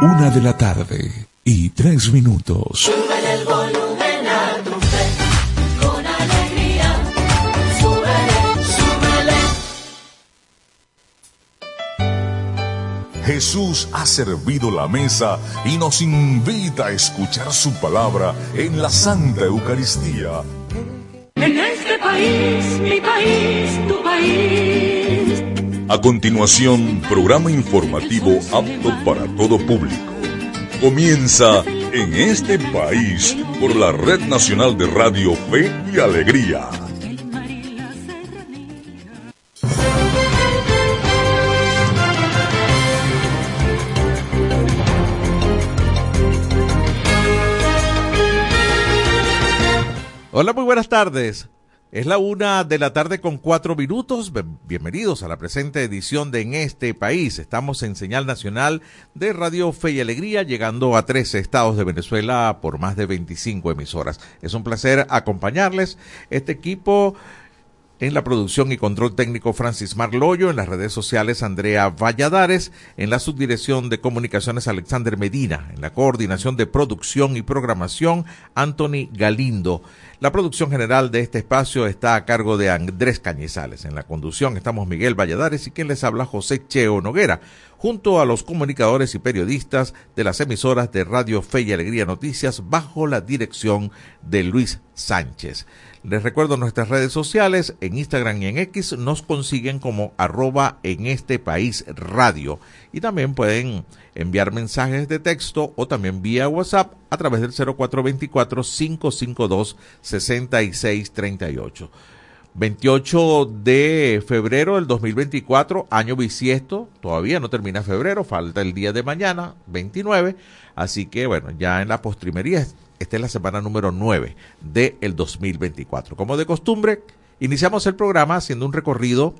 Una de la tarde y tres minutos. Sube el volumen a tu fe, con alegría. Súbele, súbele. Jesús ha servido la mesa y nos invita a escuchar su palabra en la Santa Eucaristía. En este país, mi país, tu país. A continuación, programa informativo apto para todo público. Comienza en este país por la Red Nacional de Radio Fe y Alegría. Hola, muy buenas tardes. Es la una de la tarde con cuatro minutos. Bienvenidos a la presente edición de En este país. Estamos en señal nacional de Radio Fe y Alegría, llegando a 13 estados de Venezuela por más de 25 emisoras. Es un placer acompañarles. Este equipo en la producción y control técnico Francis Marloyo, en las redes sociales Andrea Valladares, en la subdirección de comunicaciones Alexander Medina, en la coordinación de producción y programación Anthony Galindo. La producción general de este espacio está a cargo de Andrés Cañizales. En la conducción estamos Miguel Valladares y quien les habla José Cheo Noguera, junto a los comunicadores y periodistas de las emisoras de Radio Fe y Alegría Noticias bajo la dirección de Luis Sánchez. Les recuerdo nuestras redes sociales, en Instagram y en X nos consiguen como arroba en este país radio. Y también pueden enviar mensajes de texto o también vía WhatsApp a través del 0424-552-6638. 28 de febrero del 2024, año bisiesto, todavía no termina febrero, falta el día de mañana, 29, así que bueno, ya en la postrimería esta es la semana número 9 del 2024. Como de costumbre, iniciamos el programa haciendo un recorrido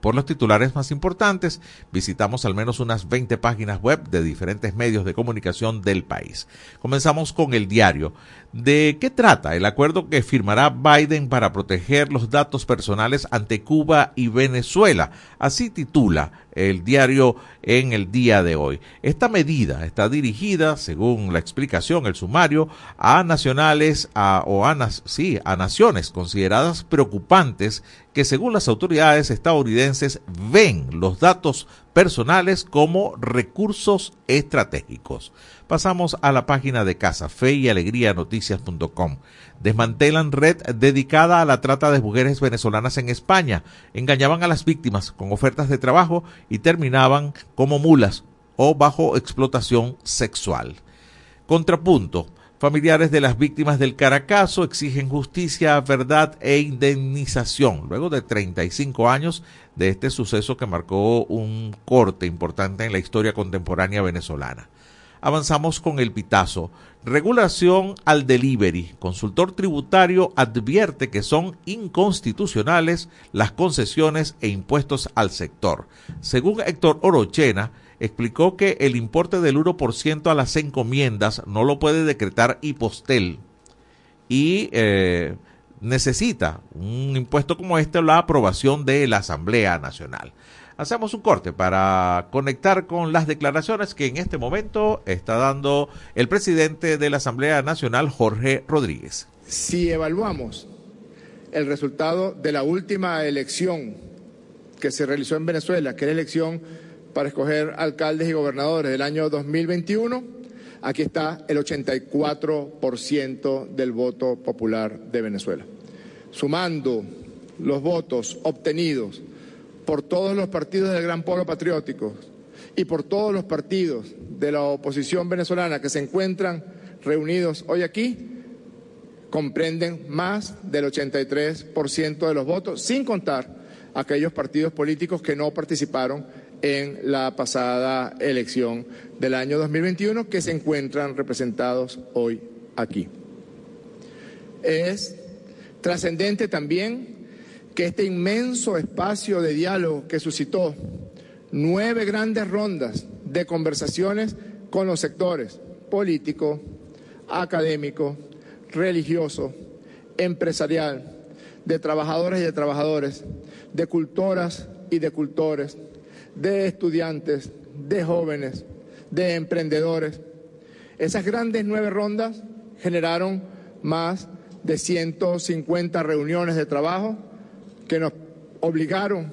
por los titulares más importantes, visitamos al menos unas 20 páginas web de diferentes medios de comunicación del país. Comenzamos con el diario. ¿De qué trata el acuerdo que firmará Biden para proteger los datos personales ante Cuba y Venezuela? Así titula el diario en el día de hoy. Esta medida está dirigida, según la explicación, el sumario, a nacionales a, o a, sí, a naciones consideradas preocupantes que según las autoridades estadounidenses ven los datos personales como recursos estratégicos. Pasamos a la página de Casa Fe y Alegría Noticias.com. Desmantelan red dedicada a la trata de mujeres venezolanas en España. Engañaban a las víctimas con ofertas de trabajo y terminaban como mulas o bajo explotación sexual. Contrapunto. Familiares de las víctimas del Caracazo exigen justicia, verdad e indemnización luego de 35 años de este suceso que marcó un corte importante en la historia contemporánea venezolana. Avanzamos con el pitazo. Regulación al delivery. Consultor tributario advierte que son inconstitucionales las concesiones e impuestos al sector. Según Héctor Orochena, explicó que el importe del 1% a las encomiendas no lo puede decretar Hipostel y eh, necesita un impuesto como este la aprobación de la Asamblea Nacional. Hacemos un corte para conectar con las declaraciones que en este momento está dando el presidente de la Asamblea Nacional, Jorge Rodríguez. Si evaluamos el resultado de la última elección que se realizó en Venezuela, que es la elección para escoger alcaldes y gobernadores del año 2021, aquí está el 84% del voto popular de Venezuela. Sumando los votos obtenidos por todos los partidos del Gran Polo Patriótico y por todos los partidos de la oposición venezolana que se encuentran reunidos hoy aquí, comprenden más del 83% de los votos, sin contar aquellos partidos políticos que no participaron en la pasada elección del año 2021 que se encuentran representados hoy aquí. Es trascendente también que este inmenso espacio de diálogo que suscitó nueve grandes rondas de conversaciones con los sectores político, académico, religioso, empresarial, de trabajadores y de trabajadores, de cultoras y de cultores, de estudiantes, de jóvenes, de emprendedores. Esas grandes nueve rondas generaron más de 150 reuniones de trabajo que nos obligaron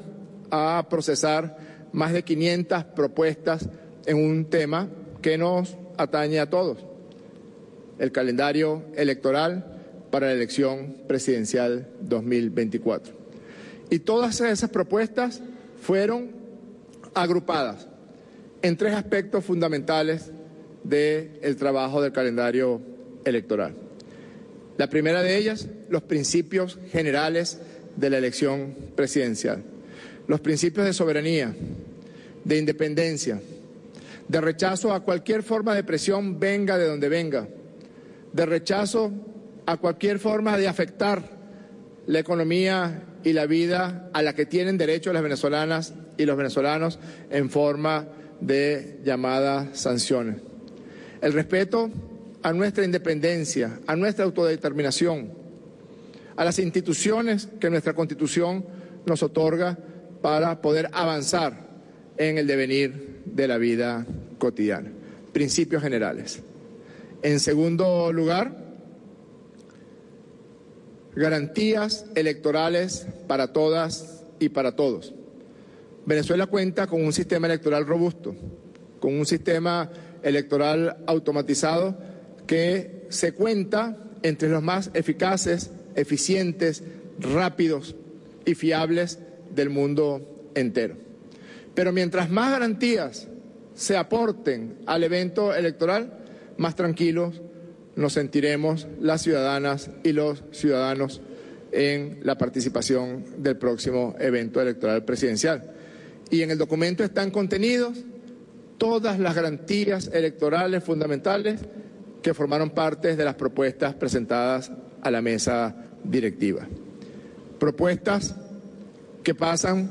a procesar más de 500 propuestas en un tema que nos atañe a todos, el calendario electoral para la elección presidencial 2024. Y todas esas propuestas fueron agrupadas en tres aspectos fundamentales del trabajo del calendario electoral. La primera de ellas, los principios generales de la elección presidencial. Los principios de soberanía, de independencia, de rechazo a cualquier forma de presión, venga de donde venga, de rechazo a cualquier forma de afectar la economía y la vida a la que tienen derecho las venezolanas y los venezolanos en forma de llamadas sanciones. El respeto a nuestra independencia, a nuestra autodeterminación, a las instituciones que nuestra Constitución nos otorga para poder avanzar en el devenir de la vida cotidiana. Principios generales. En segundo lugar, garantías electorales para todas y para todos. Venezuela cuenta con un sistema electoral robusto, con un sistema electoral automatizado que se cuenta entre los más eficaces, eficientes, rápidos y fiables del mundo entero. Pero mientras más garantías se aporten al evento electoral, más tranquilos nos sentiremos las ciudadanas y los ciudadanos en la participación del próximo evento electoral presidencial. Y en el documento están contenidos todas las garantías electorales fundamentales que formaron parte de las propuestas presentadas a la mesa directiva. Propuestas que pasan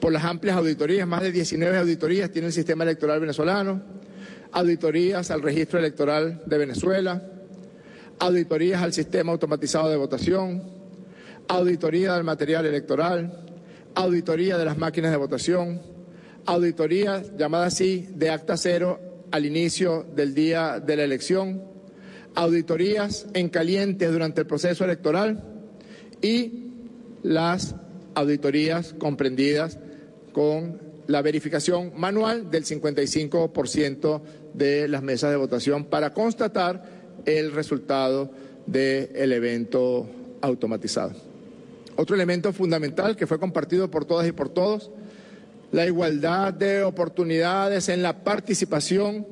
por las amplias auditorías, más de 19 auditorías tiene el sistema electoral venezolano, auditorías al registro electoral de Venezuela, auditorías al sistema automatizado de votación, auditoría del material electoral, auditoría de las máquinas de votación, auditoría llamada así de acta cero al inicio del día de la elección, auditorías en caliente durante el proceso electoral y las auditorías comprendidas con la verificación manual del 55% de las mesas de votación para constatar el resultado del evento automatizado. Otro elemento fundamental que fue compartido por todas y por todos, la igualdad de oportunidades en la participación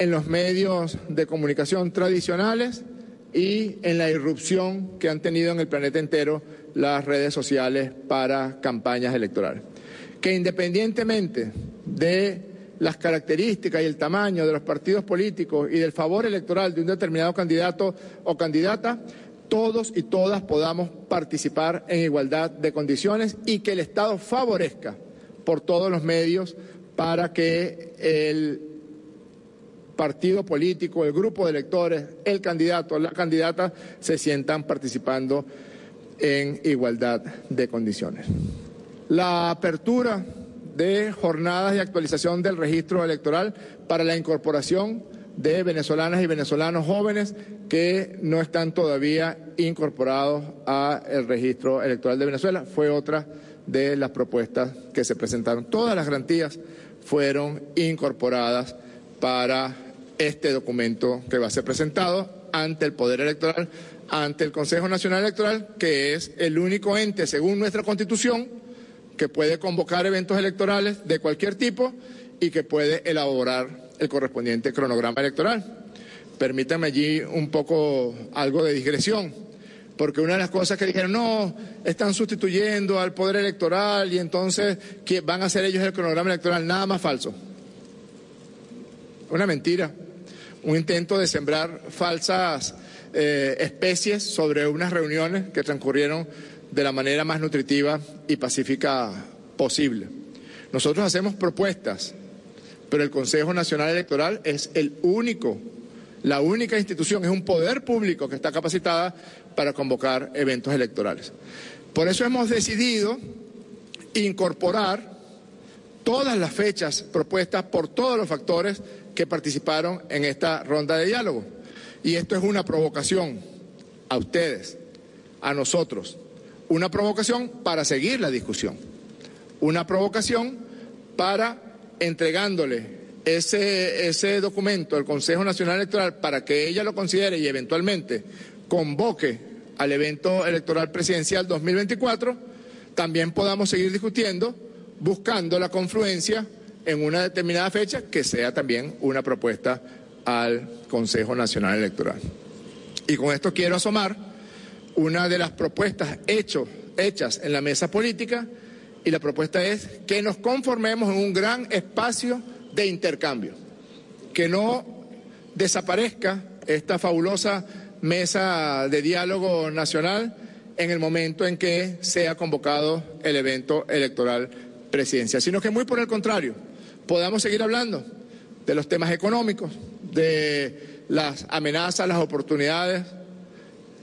en los medios de comunicación tradicionales y en la irrupción que han tenido en el planeta entero las redes sociales para campañas electorales. Que independientemente de las características y el tamaño de los partidos políticos y del favor electoral de un determinado candidato o candidata, todos y todas podamos participar en igualdad de condiciones y que el Estado favorezca por todos los medios para que el partido político, el grupo de electores, el candidato, la candidata se sientan participando en igualdad de condiciones. La apertura de jornadas de actualización del registro electoral para la incorporación de venezolanas y venezolanos jóvenes que no están todavía incorporados al registro electoral de Venezuela fue otra de las propuestas que se presentaron. Todas las garantías fueron incorporadas para este documento que va a ser presentado ante el Poder Electoral, ante el Consejo Nacional Electoral, que es el único ente, según nuestra Constitución, que puede convocar eventos electorales de cualquier tipo y que puede elaborar el correspondiente cronograma electoral. Permítame allí un poco algo de digresión, porque una de las cosas que dijeron, no, están sustituyendo al poder electoral y entonces van a hacer ellos el cronograma electoral, nada más falso. Una mentira, un intento de sembrar falsas eh, especies sobre unas reuniones que transcurrieron de la manera más nutritiva y pacífica posible. Nosotros hacemos propuestas, pero el Consejo Nacional Electoral es el único, la única institución, es un poder público que está capacitada para convocar eventos electorales. Por eso hemos decidido incorporar todas las fechas propuestas por todos los factores que participaron en esta ronda de diálogo. Y esto es una provocación a ustedes, a nosotros, una provocación para seguir la discusión, una provocación para entregándole ese, ese documento al Consejo Nacional Electoral para que ella lo considere y eventualmente convoque al evento electoral presidencial 2024, también podamos seguir discutiendo, buscando la confluencia en una determinada fecha que sea también una propuesta al Consejo Nacional Electoral. Y con esto quiero asomar una de las propuestas hecho, hechas en la mesa política y la propuesta es que nos conformemos en un gran espacio de intercambio, que no desaparezca esta fabulosa mesa de diálogo nacional en el momento en que sea convocado el evento electoral presidencial, sino que muy por el contrario, podamos seguir hablando de los temas económicos, de las amenazas, las oportunidades,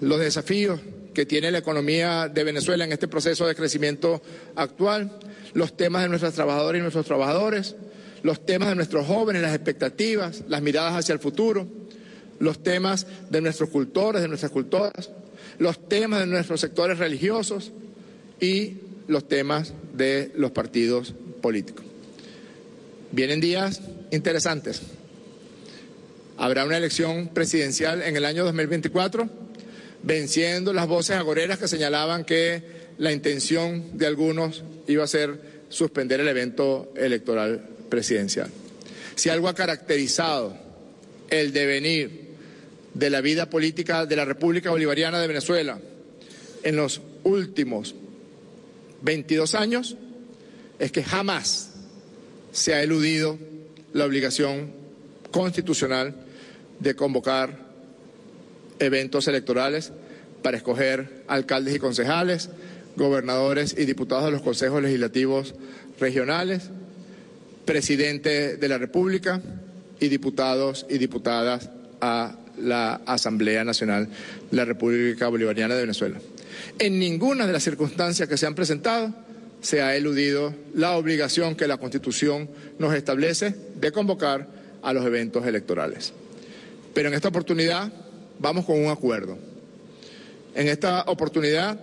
los desafíos que tiene la economía de Venezuela en este proceso de crecimiento actual, los temas de nuestras trabajadoras y nuestros trabajadores, los temas de nuestros jóvenes, las expectativas, las miradas hacia el futuro, los temas de nuestros cultores, de nuestras cultoras, los temas de nuestros sectores religiosos y los temas de los partidos políticos. Vienen días interesantes. Habrá una elección presidencial en el año 2024, venciendo las voces agoreras que señalaban que la intención de algunos iba a ser suspender el evento electoral presidencial. Si algo ha caracterizado el devenir de la vida política de la República Bolivariana de Venezuela en los últimos 22 años, es que jamás se ha eludido la obligación constitucional de convocar eventos electorales para escoger alcaldes y concejales, gobernadores y diputados de los consejos legislativos regionales, presidente de la República y diputados y diputadas a la Asamblea Nacional de la República Bolivariana de Venezuela. En ninguna de las circunstancias que se han presentado se ha eludido la obligación que la Constitución nos establece de convocar a los eventos electorales. Pero en esta oportunidad vamos con un acuerdo. En esta oportunidad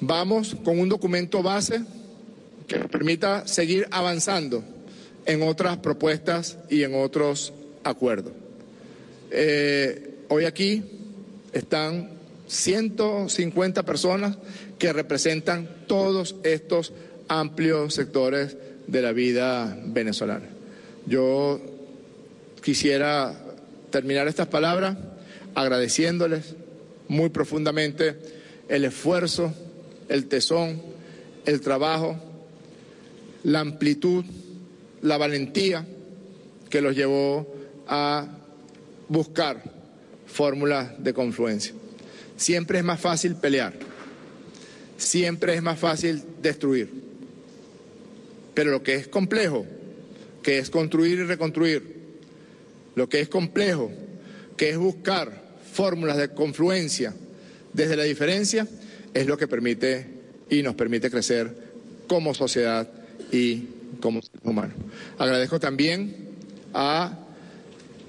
vamos con un documento base que nos permita seguir avanzando en otras propuestas y en otros acuerdos. Eh, hoy aquí están 150 personas que representan todos estos amplios sectores de la vida venezolana. Yo quisiera terminar estas palabras agradeciéndoles muy profundamente el esfuerzo, el tesón, el trabajo, la amplitud, la valentía que los llevó a buscar fórmulas de confluencia. Siempre es más fácil pelear, siempre es más fácil destruir, pero lo que es complejo, que es construir y reconstruir, lo que es complejo, que es buscar fórmulas de confluencia desde la diferencia, es lo que permite y nos permite crecer como sociedad y como seres humanos. Agradezco también a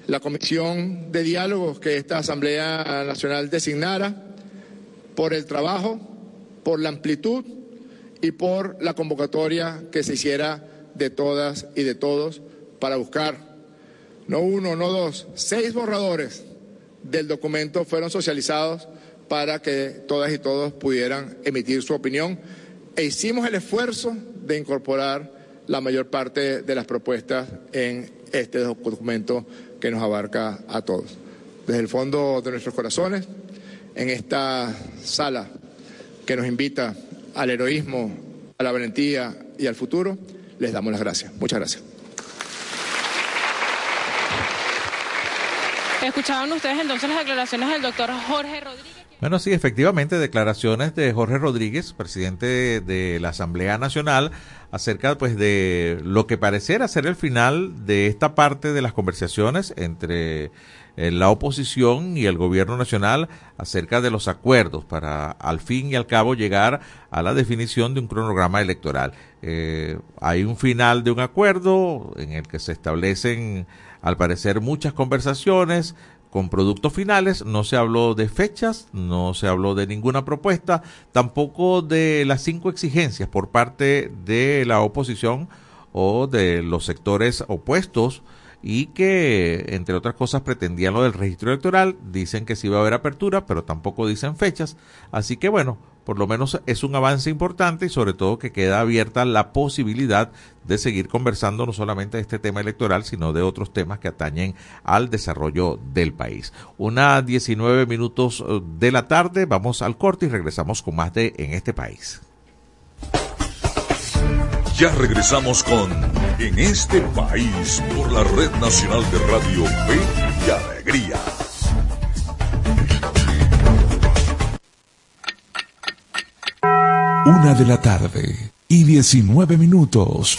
la comisión de diálogos que esta Asamblea Nacional designara por el trabajo, por la amplitud y por la convocatoria que se hiciera de todas y de todos para buscar, no uno, no dos, seis borradores del documento fueron socializados para que todas y todos pudieran emitir su opinión e hicimos el esfuerzo de incorporar la mayor parte de las propuestas en este documento que nos abarca a todos. Desde el fondo de nuestros corazones, en esta sala que nos invita al heroísmo, a la valentía y al futuro, les damos las gracias. Muchas gracias. Escuchaban ustedes entonces las declaraciones del doctor Jorge Rodríguez. Bueno, sí, efectivamente, declaraciones de Jorge Rodríguez, presidente de la Asamblea Nacional, acerca pues de lo que pareciera ser el final de esta parte de las conversaciones entre la oposición y el gobierno nacional acerca de los acuerdos para al fin y al cabo llegar a la definición de un cronograma electoral. Eh, hay un final de un acuerdo en el que se establecen al parecer muchas conversaciones, con productos finales, no se habló de fechas, no se habló de ninguna propuesta, tampoco de las cinco exigencias por parte de la oposición o de los sectores opuestos y que, entre otras cosas, pretendían lo del registro electoral, dicen que sí va a haber apertura, pero tampoco dicen fechas, así que bueno, por lo menos es un avance importante y sobre todo que queda abierta la posibilidad de seguir conversando no solamente de este tema electoral, sino de otros temas que atañen al desarrollo del país. Una 19 minutos eh, de la tarde, vamos al corte y regresamos con más de En este país. Ya regresamos con En este país por la Red Nacional de Radio Fe y Alegría. Una de la tarde y 19 minutos.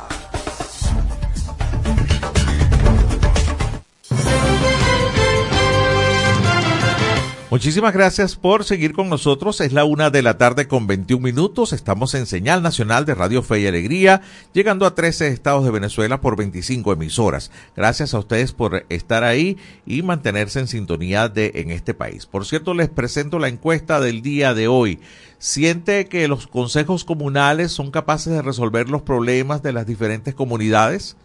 Muchísimas gracias por seguir con nosotros. Es la una de la tarde con 21 minutos. Estamos en señal nacional de Radio Fe y Alegría, llegando a 13 estados de Venezuela por 25 emisoras. Gracias a ustedes por estar ahí y mantenerse en sintonía de en este país. Por cierto, les presento la encuesta del día de hoy. ¿Siente que los consejos comunales son capaces de resolver los problemas de las diferentes comunidades?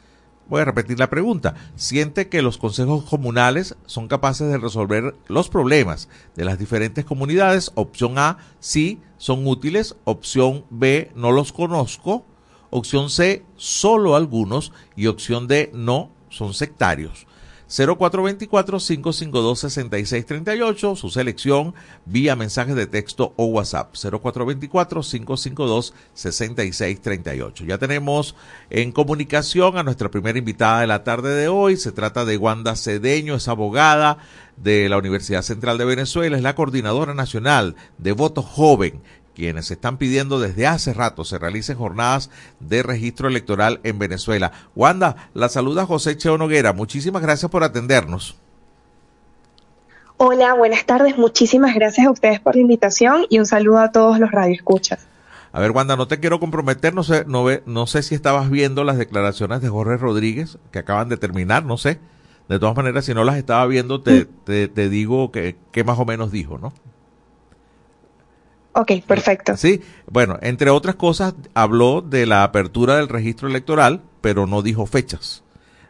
Voy a repetir la pregunta. ¿Siente que los consejos comunales son capaces de resolver los problemas de las diferentes comunidades? Opción A, sí, son útiles. Opción B, no los conozco. Opción C, solo algunos. Y opción D, no, son sectarios. 0424-552-6638, su selección vía mensaje de texto o WhatsApp. 0424-552-6638. Ya tenemos en comunicación a nuestra primera invitada de la tarde de hoy. Se trata de Wanda Cedeño, es abogada de la Universidad Central de Venezuela, es la coordinadora nacional de Voto Joven quienes están pidiendo desde hace rato se realicen jornadas de registro electoral en Venezuela. Wanda, la saluda José Cheo Noguera. Muchísimas gracias por atendernos. Hola, buenas tardes. Muchísimas gracias a ustedes por la invitación y un saludo a todos los radioescuchas. A ver, Wanda, no te quiero comprometer, no sé, no, ve- no sé si estabas viendo las declaraciones de Jorge Rodríguez que acaban de terminar, no sé. De todas maneras, si no las estaba viendo, te, te, te digo que, que más o menos dijo, ¿no? Ok, perfecto. Sí, bueno, entre otras cosas, habló de la apertura del registro electoral, pero no dijo fechas.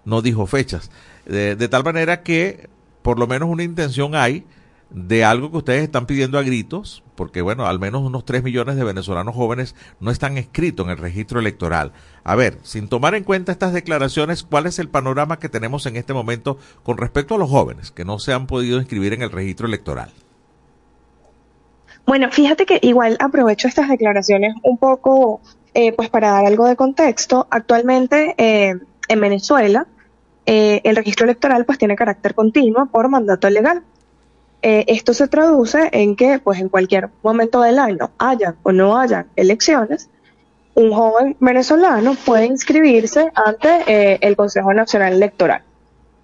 No dijo fechas. De, de tal manera que, por lo menos una intención hay de algo que ustedes están pidiendo a gritos, porque bueno, al menos unos 3 millones de venezolanos jóvenes no están escritos en el registro electoral. A ver, sin tomar en cuenta estas declaraciones, ¿cuál es el panorama que tenemos en este momento con respecto a los jóvenes que no se han podido inscribir en el registro electoral? Bueno, fíjate que igual aprovecho estas declaraciones un poco, eh, pues para dar algo de contexto. Actualmente eh, en Venezuela, eh, el registro electoral pues tiene carácter continuo por mandato legal. Eh, esto se traduce en que, pues, en cualquier momento del año, haya o no haya elecciones, un joven venezolano puede inscribirse ante el Consejo Nacional Electoral.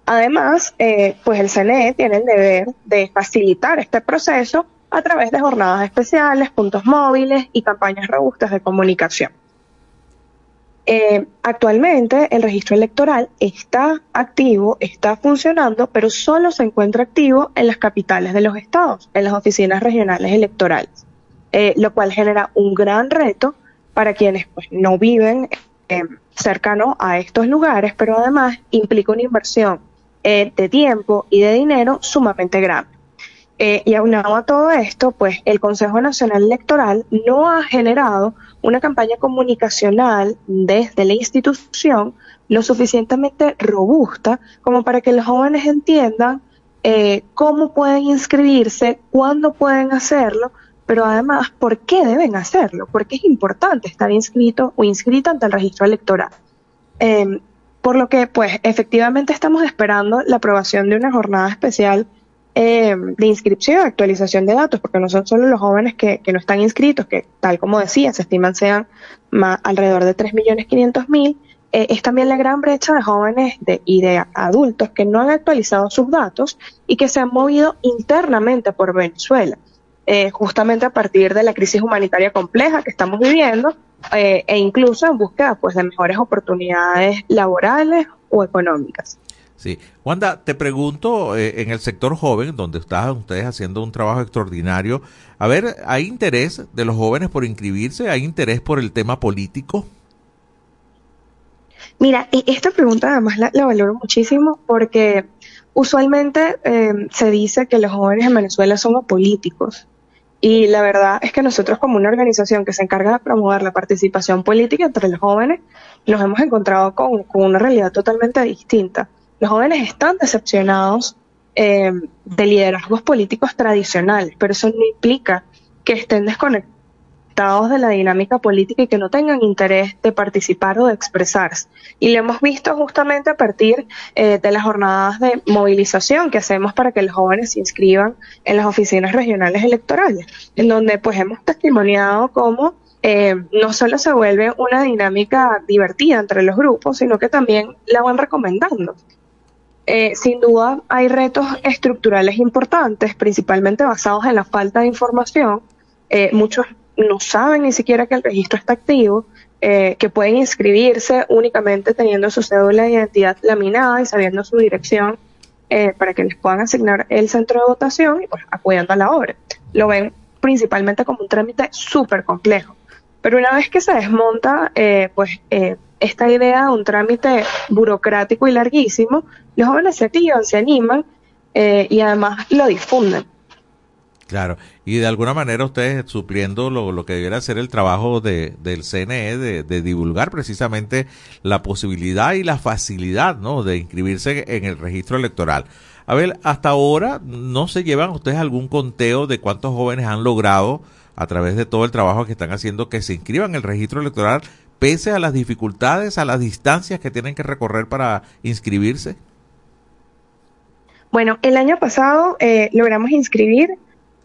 Además, pues el CNE tiene el deber de facilitar este proceso a través de jornadas especiales, puntos móviles y campañas robustas de comunicación. Eh, actualmente el registro electoral está activo, está funcionando, pero solo se encuentra activo en las capitales de los estados, en las oficinas regionales electorales, eh, lo cual genera un gran reto para quienes pues, no viven eh, cercano a estos lugares, pero además implica una inversión de tiempo y de dinero sumamente grande. Eh, y aunado a todo esto, pues el Consejo Nacional Electoral no ha generado una campaña comunicacional desde la institución lo suficientemente robusta como para que los jóvenes entiendan eh, cómo pueden inscribirse, cuándo pueden hacerlo, pero además por qué deben hacerlo, porque es importante estar inscrito o inscrita ante el registro electoral. Eh, por lo que, pues, efectivamente estamos esperando la aprobación de una jornada especial eh, de inscripción, actualización de datos, porque no son solo los jóvenes que, no están inscritos, que tal como decía, se estiman sean más, alrededor de 3.500.000, eh, es también la gran brecha de jóvenes de, y de adultos que no han actualizado sus datos y que se han movido internamente por Venezuela, eh, justamente a partir de la crisis humanitaria compleja que estamos viviendo eh, e incluso en búsqueda pues, de mejores oportunidades laborales o económicas. Sí. Wanda, te pregunto, eh, en el sector joven, donde están ustedes haciendo un trabajo extraordinario, a ver, ¿hay interés de los jóvenes por inscribirse? ¿Hay interés por el tema político? Mira, esta pregunta además la, valoro muchísimo porque usualmente eh, se dice que los jóvenes en Venezuela son apolíticos. Y la verdad es que nosotros como una organización que se encarga de promover la participación política entre los jóvenes, nos hemos encontrado con, con una realidad totalmente distinta. Los jóvenes están decepcionados eh, de liderazgos políticos tradicionales, pero eso no implica que estén desconectados de la dinámica política y que no tengan interés de participar o de expresarse. Y lo hemos visto justamente a partir eh, de las jornadas de movilización que hacemos para que los jóvenes se inscriban en las oficinas regionales electorales, en donde pues hemos testimoniado cómo eh, no solo se vuelve una dinámica divertida entre los grupos, sino que también la van recomendando. Eh, sin duda hay retos estructurales importantes, principalmente basados en la falta de información. Eh, muchos no saben ni siquiera que el registro está activo, eh, que pueden inscribirse únicamente teniendo su cédula de identidad laminada y sabiendo su dirección eh, para que les puedan asignar el centro de votación y pues acudiendo a la obra. Lo ven principalmente como un trámite súper complejo. Pero una vez que se desmonta, pues esta idea de un trámite burocrático y larguísimo, los jóvenes se activan, se animan eh, y además lo difunden. Claro, y de alguna manera ustedes supliendo lo, lo que debiera ser el trabajo de, del CNE de, de, divulgar precisamente la posibilidad y la facilidad ¿no? de inscribirse en el registro electoral. A ver, hasta ahora no se llevan ustedes algún conteo de cuántos jóvenes han logrado a través de todo el trabajo que están haciendo que se inscriban en el registro electoral pese a las dificultades, a las distancias que tienen que recorrer para inscribirse? Bueno, el año pasado eh, logramos inscribir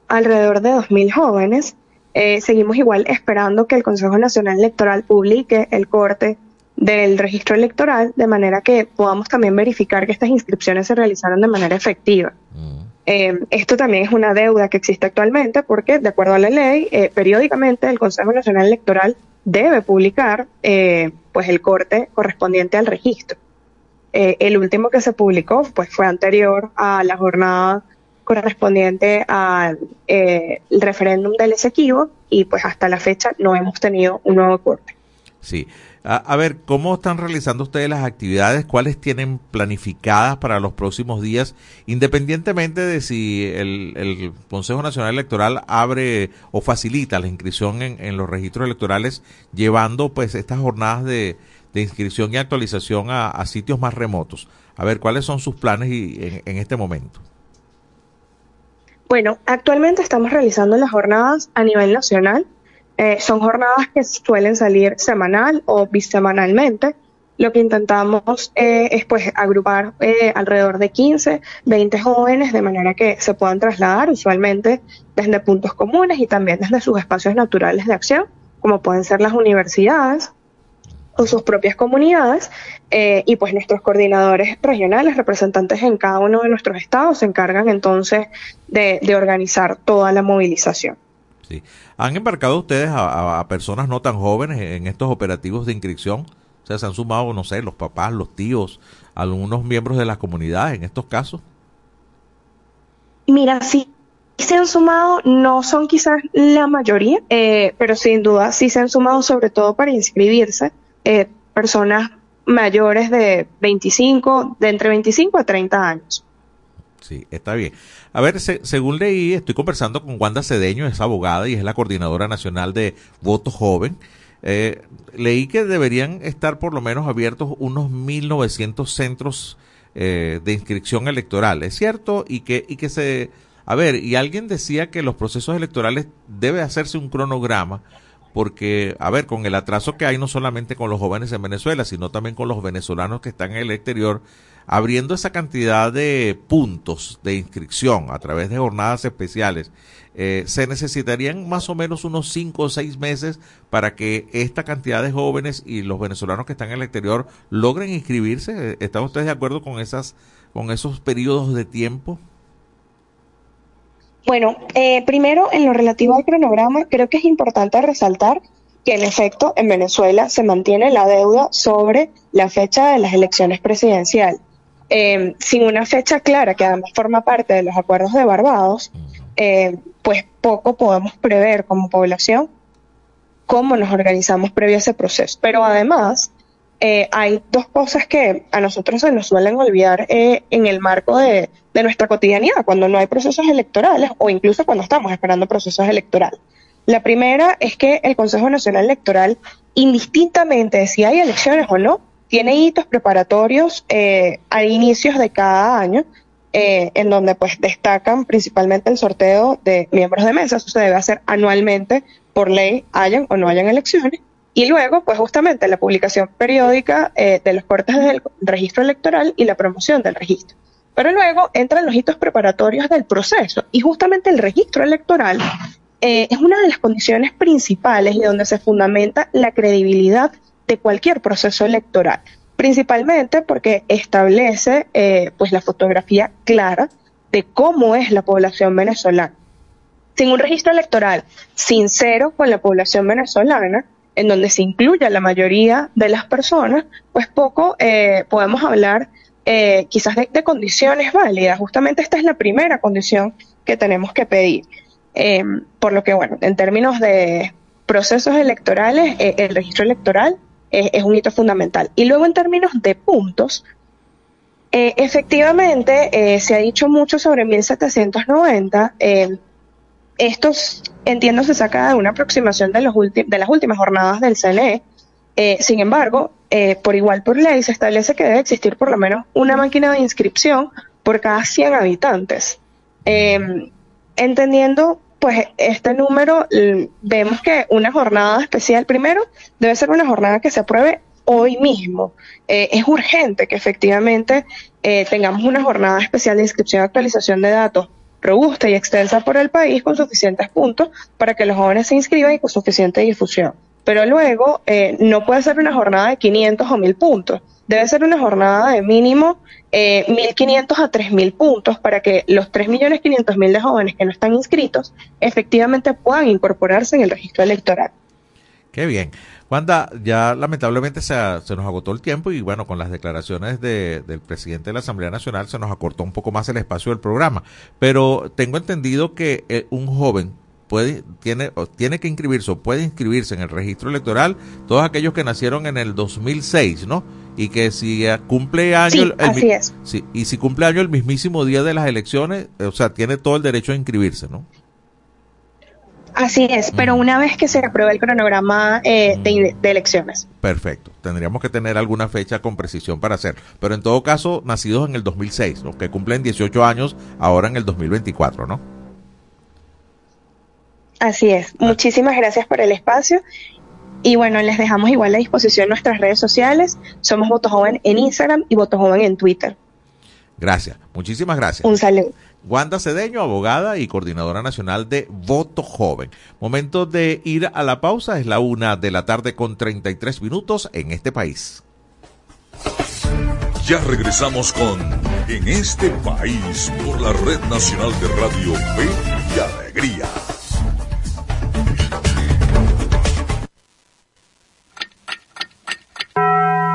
alrededor de 2.000 jóvenes. Eh, seguimos igual esperando que el Consejo Nacional Electoral publique el corte del registro electoral de manera que podamos también verificar que estas inscripciones se realizaron de manera efectiva. Mm. Eh, esto también es una deuda que existe actualmente porque, de acuerdo a la ley, eh, periódicamente el Consejo Nacional Electoral debe publicar eh, pues el corte correspondiente al registro. Eh, el último que se publicó pues fue anterior a la jornada correspondiente al eh, referéndum del Esequibo y pues hasta la fecha no hemos tenido un nuevo corte. Sí. A, ver, ¿cómo están realizando ustedes las actividades? ¿Cuáles tienen planificadas para los próximos días? Independientemente de si el, Consejo Nacional Electoral abre o facilita la inscripción en, los registros electorales, llevando pues estas jornadas de, inscripción y actualización a, sitios más remotos. A ver, ¿cuáles son sus planes y, en este momento? Bueno, actualmente estamos realizando las jornadas a nivel nacional eh, son jornadas que suelen salir semanal o bisemanalmente. Lo que intentamos eh, es pues agrupar eh, alrededor de 15, 20 jóvenes de manera que se puedan trasladar usualmente desde puntos comunes y también desde sus espacios naturales de acción, como pueden ser las universidades o sus propias comunidades, y pues nuestros coordinadores regionales, representantes en cada uno de nuestros estados, se encargan entonces de organizar toda la movilización. ¿Han embarcado ustedes a, personas no tan jóvenes en estos operativos de inscripción? O sea, se han sumado, no sé, los papás, los tíos, algunos miembros de las comunidades en estos casos. Mira, sí, se han sumado, no son quizás la mayoría, eh, pero sin duda sí se han sumado sobre todo para inscribirse eh, personas mayores de 25, de entre 25 a 30 años. Sí, está bien. A ver, según leí, estoy conversando con Wanda Cedeño, es abogada y es la coordinadora nacional de Voto Joven. Eh, leí que deberían estar por lo menos abiertos unos 1.900 centros eh, de inscripción electoral, ¿es cierto? Y que, y que se... A ver, y alguien decía que los procesos electorales debe hacerse un cronograma porque, a ver, con el atraso que hay no solamente con los jóvenes en Venezuela, sino también con los venezolanos que están en el exterior, abriendo esa cantidad de puntos de inscripción a través de jornadas especiales, eh, se necesitarían más o menos unos cinco o seis meses para que esta cantidad de jóvenes y los venezolanos que están en el exterior logren inscribirse. ¿Están ustedes de acuerdo con esas, con esos periodos de tiempo? Bueno, eh, primero en lo relativo al cronograma, creo que es importante resaltar que en efecto en Venezuela se mantiene la deuda sobre la fecha de las elecciones presidenciales. Eh, sin una fecha clara, que además forma parte de los acuerdos de Barbados, eh, pues poco podemos prever como población cómo nos organizamos previo a ese proceso. Pero además, eh, hay dos cosas que a nosotros se nos suelen olvidar en el marco de, de, nuestra cotidianidad, cuando no hay procesos electorales o incluso cuando estamos esperando procesos electorales. La primera es que el Consejo Nacional Electoral, indistintamente de si hay elecciones o no, tiene hitos preparatorios eh, a inicios de cada año, eh, en donde pues destacan principalmente el sorteo de miembros de mesa. Eso se debe hacer anualmente por ley, hayan o no hayan elecciones. Y luego, pues justamente la publicación periódica eh, de los cortes del registro electoral y la promoción del registro. Pero luego entran los hitos preparatorios del proceso y justamente el registro electoral es una de las condiciones principales y donde se fundamenta la credibilidad de cualquier proceso electoral, principalmente porque establece eh, pues la fotografía clara de cómo es la población venezolana. Sin un registro electoral sincero con la población venezolana, en donde se incluya la mayoría de las personas, pues poco eh, podemos hablar eh, quizás de, condiciones válidas. Justamente esta es la primera condición que tenemos que pedir. por lo que, bueno, en términos de procesos electorales, el registro electoral es, un hito fundamental. Y luego en términos de puntos, eh, efectivamente eh, se ha dicho mucho sobre 1790. Eh, esto entiendo se saca de una aproximación de, los de las últimas jornadas del CNE. Eh, sin embargo, por igual por ley se establece que debe existir por lo menos una máquina de inscripción por cada 100 habitantes. entendiendo pues este número vemos que una jornada especial primero debe ser una jornada que se apruebe hoy mismo. Eh, es urgente que efectivamente eh, tengamos una jornada especial de inscripción y actualización de datos robusta y extensa por el país con suficientes puntos para que los jóvenes se inscriban y con suficiente difusión. Pero luego eh, no puede ser una jornada de 500 o 1000 puntos debe ser una jornada de mínimo eh, 1.500 a 3.000 puntos para que los 3.500.000 de jóvenes que no están inscritos efectivamente puedan incorporarse en el registro electoral. Qué bien. Wanda, ya lamentablemente se, se, nos agotó el tiempo y bueno, con las declaraciones de, del presidente de la Asamblea Nacional se nos acortó un poco más el espacio del programa. Pero tengo entendido que eh, un joven puede, tiene, tiene que inscribirse o puede inscribirse en el registro electoral todos aquellos que nacieron en el 2006, ¿no? Y que si cumple año... el, así es. Sí, y si cumple año el mismísimo día de las elecciones, o sea, tiene todo el derecho a inscribirse, ¿no? Así es, pero una vez que se apruebe el cronograma eh, de, elecciones. Perfecto, tendríamos que tener alguna fecha con precisión para hacer, pero en todo caso, nacidos en el 2006, los que cumplen 18 años ahora en el 2024, ¿no? Así es, muchísimas gracias por el espacio y bueno, les dejamos igual a disposición nuestras redes sociales, somos Voto Joven en Instagram y Voto Joven en Twitter. Gracias, muchísimas gracias. Un saludo. Wanda Cedeño, abogada y coordinadora nacional de Voto Joven. Momento de ir a la pausa, es la una de la tarde con 33 minutos en este país. Ya regresamos con En este país por la Red Nacional de Radio Fe y Alegría.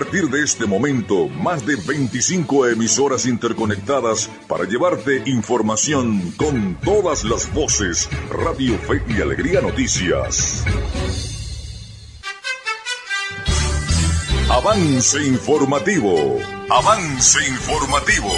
partir de este momento, más de 25 emisoras interconectadas para llevarte información con todas las voces. Radio Fe y Alegría Noticias. Avance informativo. Avance informativo.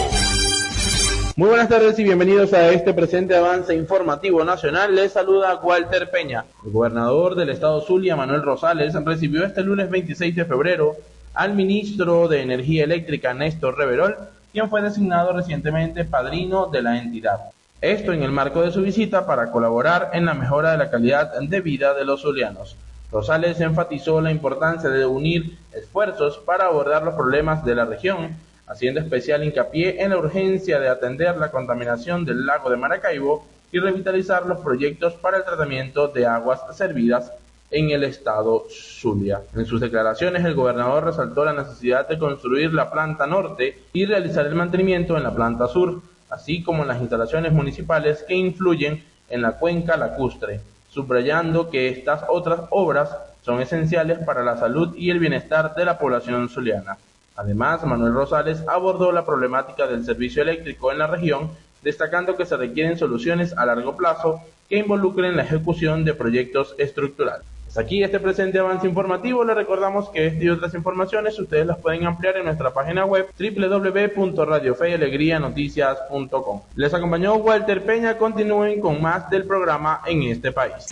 Muy buenas tardes y bienvenidos a este presente avance informativo nacional. Les saluda Walter Peña. El gobernador del estado Zulia, Manuel Rosales, recibió este lunes 26 de febrero al ministro de Energía Eléctrica, Néstor Reverol, quien fue designado recientemente padrino de la entidad. Esto en el marco de su visita para colaborar en la mejora de la calidad de vida de los zulianos. Rosales enfatizó la importancia de unir esfuerzos para abordar los problemas de la región, haciendo especial hincapié en la urgencia de atender la contaminación del lago de Maracaibo y revitalizar los proyectos para el tratamiento de aguas servidas en el estado Zulia. En sus declaraciones, el gobernador resaltó la necesidad de construir la planta norte y realizar el mantenimiento en la planta sur, así como en las instalaciones municipales que influyen en la cuenca lacustre subrayando que estas otras obras son esenciales para la salud y el bienestar de la población zuliana. Además, Manuel Rosales abordó la problemática del servicio eléctrico en la región, destacando que se requieren soluciones a largo plazo que involucren la ejecución de proyectos estructurales aquí este presente avance informativo. Les recordamos que este y otras informaciones ustedes las pueden ampliar en nuestra página web www.radiofeyalegrianoticias.com. Les acompañó Walter Peña. Continúen con más del programa en este país.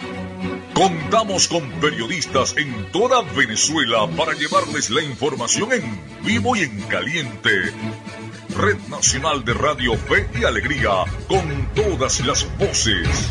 Contamos con periodistas en toda Venezuela para llevarles la información en vivo y en caliente. Red Nacional de Radio Fe y Alegría, con todas las voces.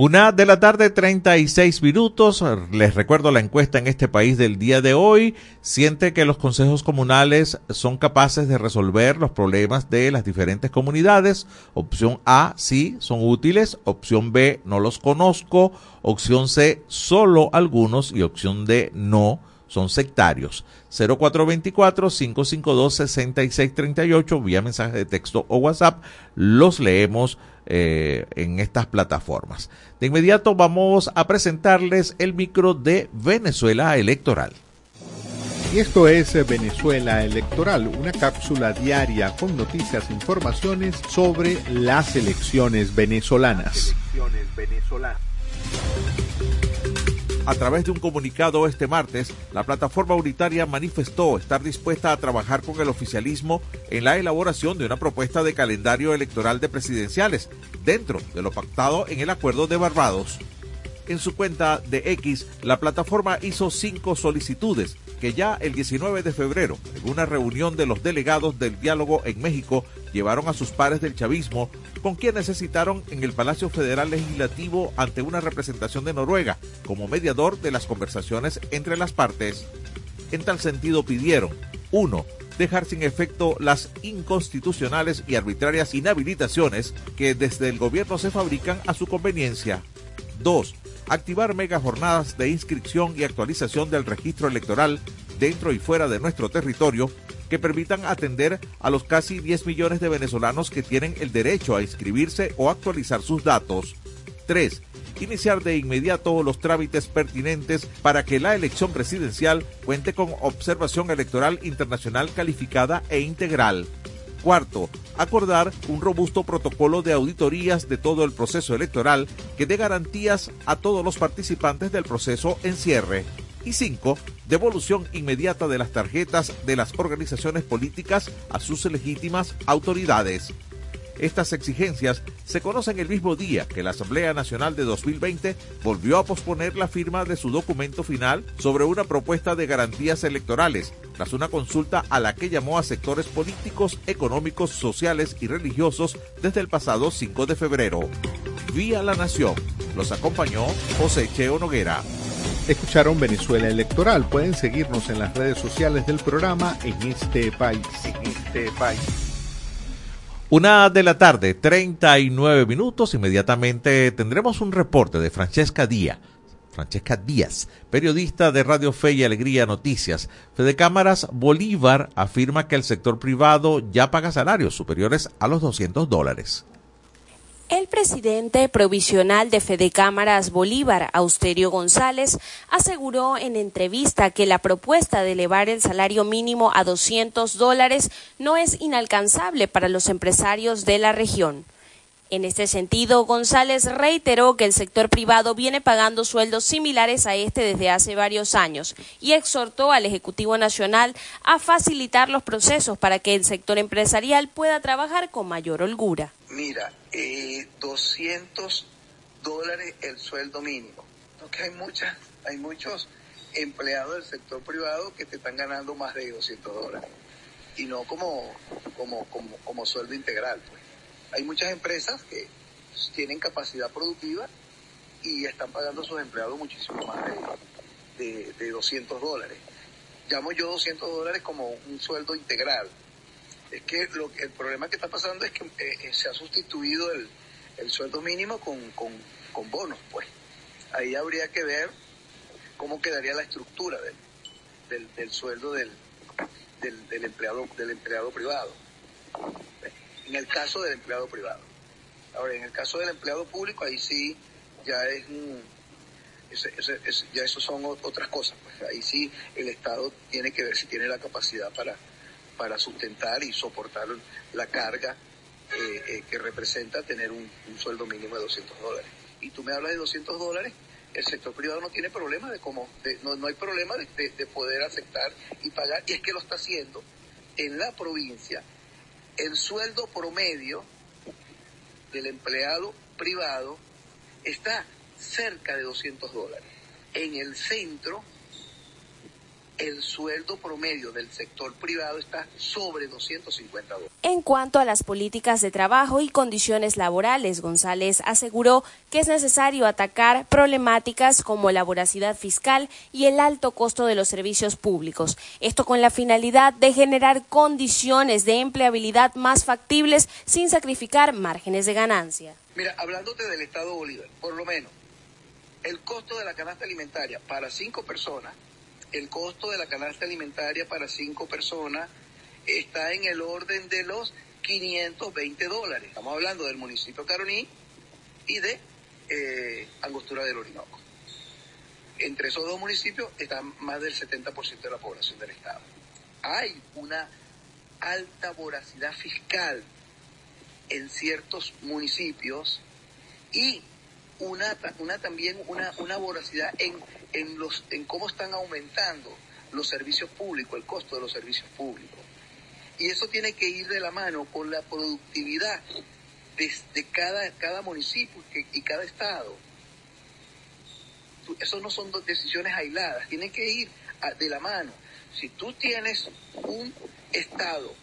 Una de la tarde, 36 minutos. Les recuerdo la encuesta en este país del día de hoy. Siente que los consejos comunales son capaces de resolver los problemas de las diferentes comunidades. Opción A, sí, son útiles. Opción B, no los conozco. Opción C, solo algunos. Y opción D, no, son sectarios. 0424-552-6638 vía mensaje de texto o WhatsApp. Los leemos eh, en estas plataformas. De inmediato vamos a presentarles el micro de Venezuela Electoral. Y esto es Venezuela Electoral, una cápsula diaria con noticias e informaciones sobre las elecciones venezolanas. Elecciones venezolanas. A través de un comunicado este martes, la plataforma unitaria manifestó estar dispuesta a trabajar con el oficialismo en la elaboración de una propuesta de calendario electoral de presidenciales dentro de lo pactado en el Acuerdo de Barbados. En su cuenta de X, la plataforma hizo cinco solicitudes que ya el 19 de febrero, en una reunión de los delegados del diálogo en México, llevaron a sus pares del chavismo, con quienes se citaron en el Palacio Federal Legislativo ante una representación de Noruega, como mediador de las conversaciones entre las partes. En tal sentido pidieron, 1 dejar sin efecto las inconstitucionales y arbitrarias inhabilitaciones que desde el gobierno se fabrican a su conveniencia. 2. Activar mega jornadas de inscripción y actualización del registro electoral dentro y fuera de nuestro territorio que permitan atender a los casi 10 millones de venezolanos que tienen el derecho a inscribirse o actualizar sus datos. 3 iniciar de inmediato los trámites pertinentes para que la elección presidencial cuente con observación electoral internacional calificada e integral. Cuarto, acordar un robusto protocolo de auditorías de todo el proceso electoral que dé garantías a todos los participantes del proceso en cierre. Y cinco, devolución inmediata de las tarjetas de las organizaciones políticas a sus legítimas autoridades. Estas exigencias se conocen el mismo día que la Asamblea Nacional de 2020 volvió a posponer la firma de su documento final sobre una propuesta de garantías electorales, tras una consulta a la que llamó a sectores políticos, económicos, sociales y religiosos desde el pasado 5 de febrero. Vía La Nación. Los acompañó José Cheo Noguera. Escucharon Venezuela Electoral. Pueden seguirnos en las redes sociales del programa en este país. En este país. Una de la tarde, 39 minutos. Inmediatamente tendremos un reporte de Francesca Díaz. Francesca Díaz, periodista de Radio Fe y Alegría Noticias. Fede Cámaras Bolívar afirma que el sector privado ya paga salarios superiores a los 200 dólares. El presidente provisional de Fede Cámaras Bolívar, Austerio González, aseguró en entrevista que la propuesta de elevar el salario mínimo a 200 dólares no es inalcanzable para los empresarios de la región. En este sentido, González reiteró que el sector privado viene pagando sueldos similares a este desde hace varios años y exhortó al Ejecutivo Nacional a facilitar los procesos para que el sector empresarial pueda trabajar con mayor holgura. Mira, eh, 200 dólares el sueldo mínimo. Porque hay muchas, hay muchos empleados del sector privado que te están ganando más de 200 dólares y no como, como, como, como sueldo integral. Pues. Hay muchas empresas que tienen capacidad productiva y están pagando a sus empleados muchísimo más de, de, 200 dólares. Llamo yo 200 dólares como un sueldo integral es que lo, el problema que está pasando es que eh, eh, se ha sustituido el, sueldo mínimo con, bonos, pues. Ahí habría que ver cómo quedaría la estructura del, del, sueldo del, del, empleado, del empleado privado. En el caso del empleado privado. Ahora, en el caso del empleado público, ahí sí ya es ya eso son otras cosas. Pues. Ahí sí el Estado tiene que ver si tiene la capacidad para, para sustentar y soportar la carga eh, eh, que representa tener un, sueldo mínimo de 200 dólares. Y tú me hablas de 200 dólares, el sector privado no tiene problema de cómo, no, no, hay problema de, de, poder aceptar y pagar, y es que lo está haciendo en la provincia. El sueldo promedio del empleado privado está cerca de 200 dólares. En el centro el sueldo promedio del sector privado está sobre 250 dólares. En cuanto a las políticas de trabajo y condiciones laborales, González aseguró que es necesario atacar problemáticas como la voracidad fiscal y el alto costo de los servicios públicos. Esto con la finalidad de generar condiciones de empleabilidad más factibles sin sacrificar márgenes de ganancia. Mira, hablándote del Estado Bolívar, por lo menos, el costo de la canasta alimentaria para cinco personas el costo de la canasta alimentaria para cinco personas está en el orden de los 520 dólares. Estamos hablando del municipio Caroní y de eh, Angostura del Orinoco. Entre esos dos municipios está más del 70% de la población del estado. Hay una alta voracidad fiscal en ciertos municipios y una, una también una, una voracidad en, en, los, en cómo están aumentando los servicios públicos, el costo de los servicios públicos. Y eso tiene que ir de la mano con la productividad de, cada, cada municipio y cada estado. Eso no son dos decisiones aisladas, tienen que ir de la mano. Si tú tienes un estado,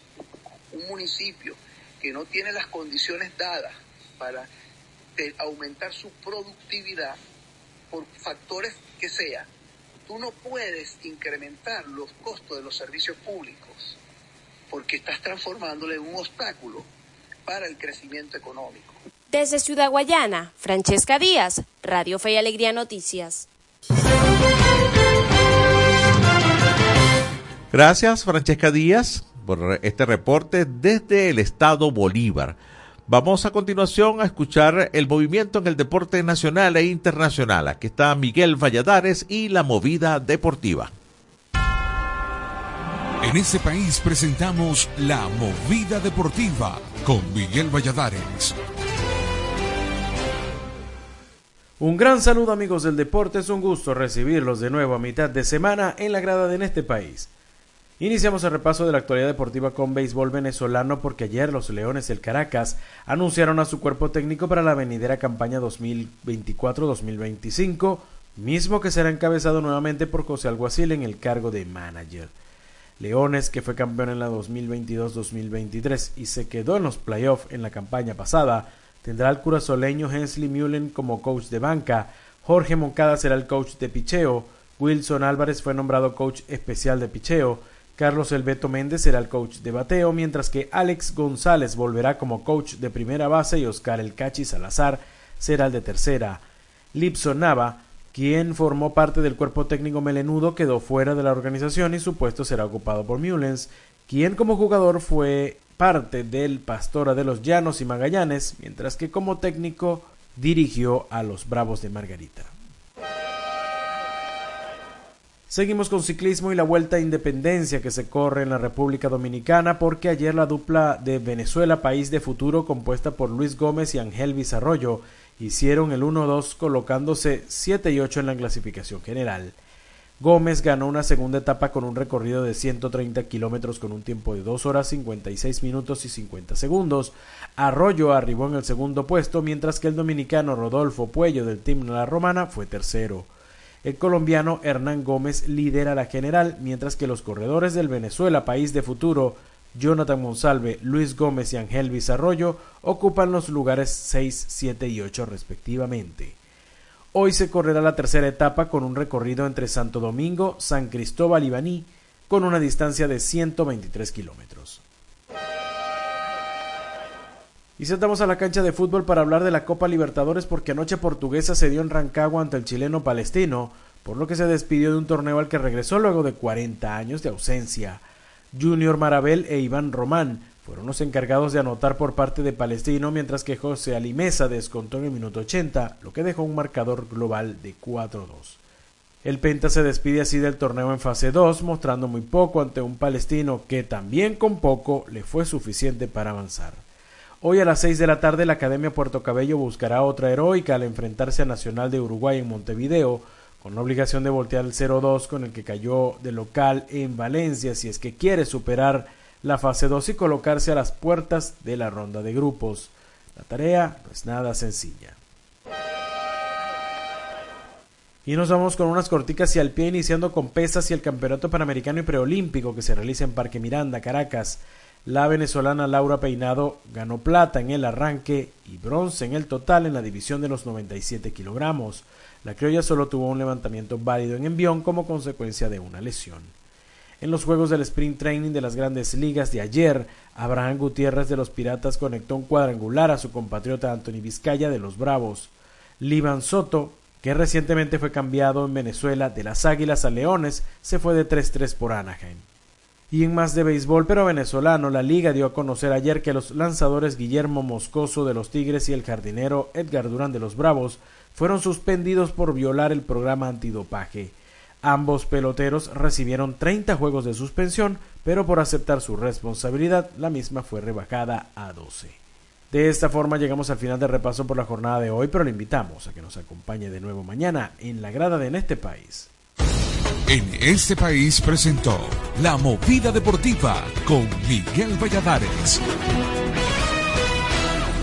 un municipio que no tiene las condiciones dadas para aumentar su productividad por factores que sean, tú no puedes incrementar los costos de los servicios públicos porque estás transformándole en un obstáculo para el crecimiento económico. Desde Ciudad Guayana, Francesca Díaz, Radio Fe y Alegría Noticias. Gracias, Francesca Díaz, por este reporte desde el estado Bolívar. Vamos a continuación a escuchar el movimiento en el deporte nacional e internacional. Aquí está Miguel Valladares y la movida deportiva. En este país presentamos la movida deportiva con Miguel Valladares. Un gran saludo amigos del deporte, es un gusto recibirlos de nuevo a mitad de semana en la grada de en este país. Iniciamos el repaso de la actualidad deportiva con béisbol venezolano porque ayer los Leones del Caracas anunciaron a su cuerpo técnico para la venidera campaña 2024-2025, mismo que será encabezado nuevamente por José Alguacil en el cargo de manager. Leones, que fue campeón en la 2022-2023 y se quedó en los playoffs en la campaña pasada, tendrá al curazoleño Hensley Mullen como coach de banca, Jorge Moncada será el coach de picheo, Wilson Álvarez fue nombrado coach especial de picheo, Carlos Elbeto Méndez será el coach de bateo, mientras que Alex González volverá como coach de primera base y Oscar El Cachi Salazar será el de tercera. Lipson Nava, quien formó parte del cuerpo técnico melenudo, quedó fuera de la organización y su puesto será ocupado por Mullens, quien como jugador fue parte del Pastora de los Llanos y Magallanes, mientras que como técnico dirigió a los Bravos de Margarita. Seguimos con ciclismo y la Vuelta a Independencia que se corre en la República Dominicana porque ayer la dupla de Venezuela País de Futuro compuesta por Luis Gómez y Ángel Vizarroyo hicieron el 1-2 colocándose 7 y 8 en la clasificación general. Gómez ganó una segunda etapa con un recorrido de 130 kilómetros con un tiempo de 2 horas 56 minutos y 50 segundos. Arroyo arribó en el segundo puesto, mientras que el dominicano Rodolfo Puello del Team La Romana fue tercero. El colombiano Hernán Gómez lidera la general, mientras que los corredores del Venezuela, país de futuro, Jonathan Monsalve, Luis Gómez y Ángel Vizarroyo ocupan los lugares 6, 7 y 8 respectivamente. Hoy se correrá la tercera etapa con un recorrido entre Santo Domingo, San Cristóbal y Baní, con una distancia de 123 kilómetros. Y saltamos a la cancha de fútbol para hablar de la Copa Libertadores porque anoche Portuguesa se dio en Rancagua ante el chileno palestino, por lo que se despidió de un torneo al que regresó luego de 40 años de ausencia. Junior Marabel e Iván Román fueron los encargados de anotar por parte de Palestino, mientras que José Alimesa descontó en el minuto 80, lo que dejó un marcador global de 4-2. El Penta se despide así del torneo en fase 2, mostrando muy poco ante un palestino que también con poco le fue suficiente para avanzar. Hoy a las 6 de la tarde la Academia Puerto Cabello buscará otra heroica al enfrentarse a Nacional de Uruguay en Montevideo, con la obligación de voltear el 0-2 con el que cayó de local en Valencia si es que quiere superar la fase 2 y colocarse a las puertas de la ronda de grupos. La tarea no es nada sencilla. Y nos vamos con unas corticas y al pie iniciando con pesas y el Campeonato Panamericano y Preolímpico que se realiza en Parque Miranda, Caracas. La venezolana Laura Peinado ganó plata en el arranque y bronce en el total en la división de los 97 kilogramos. La criolla solo tuvo un levantamiento válido en envión como consecuencia de una lesión. En los juegos del sprint training de las grandes ligas de ayer, Abraham Gutiérrez de los Piratas conectó un cuadrangular a su compatriota Anthony Vizcaya de los Bravos. Liban Soto, que recientemente fue cambiado en Venezuela de las Águilas a Leones, se fue de 3-3 por Anaheim. Y en más de béisbol, pero venezolano, la liga dio a conocer ayer que los lanzadores Guillermo Moscoso de los Tigres y el jardinero Edgar Durán de los Bravos fueron suspendidos por violar el programa antidopaje. Ambos peloteros recibieron 30 juegos de suspensión, pero por aceptar su responsabilidad, la misma fue rebajada a 12. De esta forma llegamos al final del repaso por la jornada de hoy, pero le invitamos a que nos acompañe de nuevo mañana en la grada de En este país. En este país presentó La Movida Deportiva con Miguel Valladares.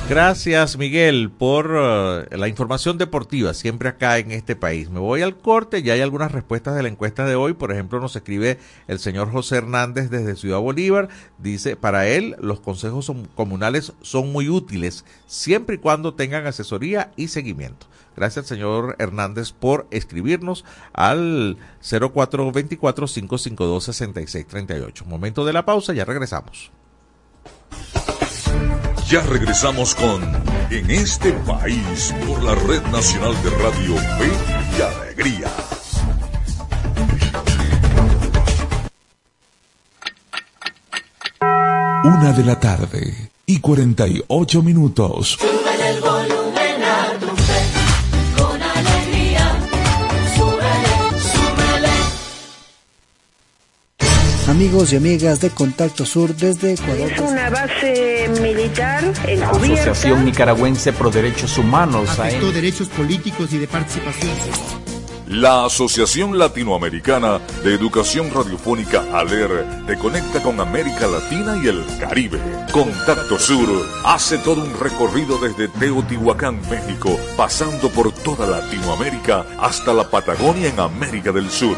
Gracias Miguel por uh, la información deportiva siempre acá en este país. Me voy al corte, ya hay algunas respuestas de la encuesta de hoy. Por ejemplo, nos escribe el señor José Hernández desde Ciudad Bolívar. Dice, para él los consejos comunales son muy útiles siempre y cuando tengan asesoría y seguimiento. Gracias señor Hernández por escribirnos al 0424-552-6638. Momento de la pausa, ya regresamos. Ya regresamos con En este país por la Red Nacional de Radio Fe y Alegría. Una de la tarde y 48 minutos. amigos y amigas de Contacto Sur desde Ecuador. Militar encubierta. La Asociación Nicaragüense Pro Derechos Humanos. Afectó derechos políticos y de participación. La Asociación Latinoamericana de Educación Radiofónica ALER te conecta con América Latina y el Caribe. Contacto Sur hace todo un recorrido desde Teotihuacán, México, pasando por toda Latinoamérica hasta la Patagonia en América del Sur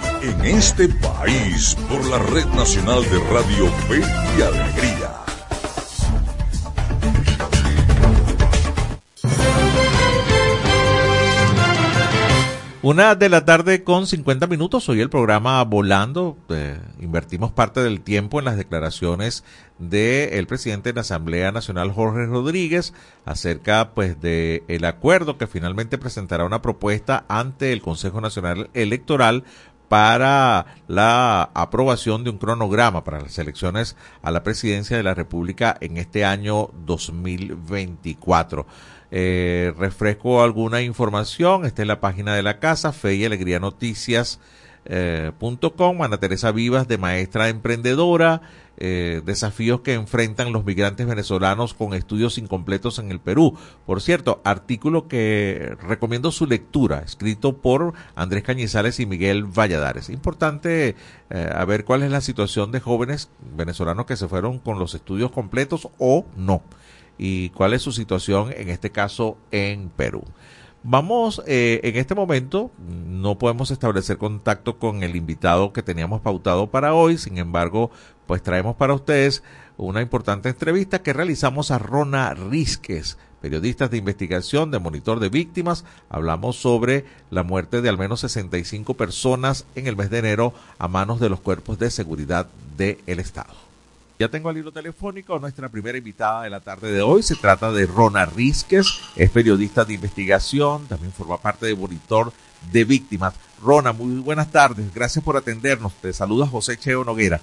en este país por la Red Nacional de Radio Fe y Alegría. Una de la tarde con 50 minutos, hoy el programa Volando. Eh, invertimos parte del tiempo en las declaraciones del presidente de la Asamblea Nacional, Jorge Rodríguez, acerca pues de acuerdo que finalmente presentará una propuesta ante el Consejo Nacional Electoral para la aprobación de un cronograma para las elecciones a la presidencia de la República en este año 2024. Eh, refresco alguna información, está en la página de la casa, Fe y Alegría Noticias. Eh, Ana Teresa Vivas de maestra emprendedora, eh, desafíos que enfrentan los migrantes venezolanos con estudios incompletos en el Perú. Por cierto, artículo que recomiendo su lectura, escrito por Andrés Cañizales y Miguel Valladares. Importante eh, a ver cuál es la situación de jóvenes venezolanos que se fueron con los estudios completos o no, y cuál es su situación en este caso en Perú. Vamos, eh, en este momento no podemos establecer contacto con el invitado que teníamos pautado para hoy, sin embargo, pues traemos para ustedes una importante entrevista que realizamos a Rona Rizquez, periodista de investigación de Monitor de Víctimas. Hablamos sobre la muerte de al menos 65 personas en el mes de enero a manos de los cuerpos de seguridad del Estado. Ya tengo al hilo telefónico nuestra primera invitada de la tarde de hoy. Se trata de Rona Rizquez, es periodista de investigación, también forma parte de Monitor de Víctimas. Rona, muy buenas tardes, gracias por atendernos. Te saluda José Cheo Noguera.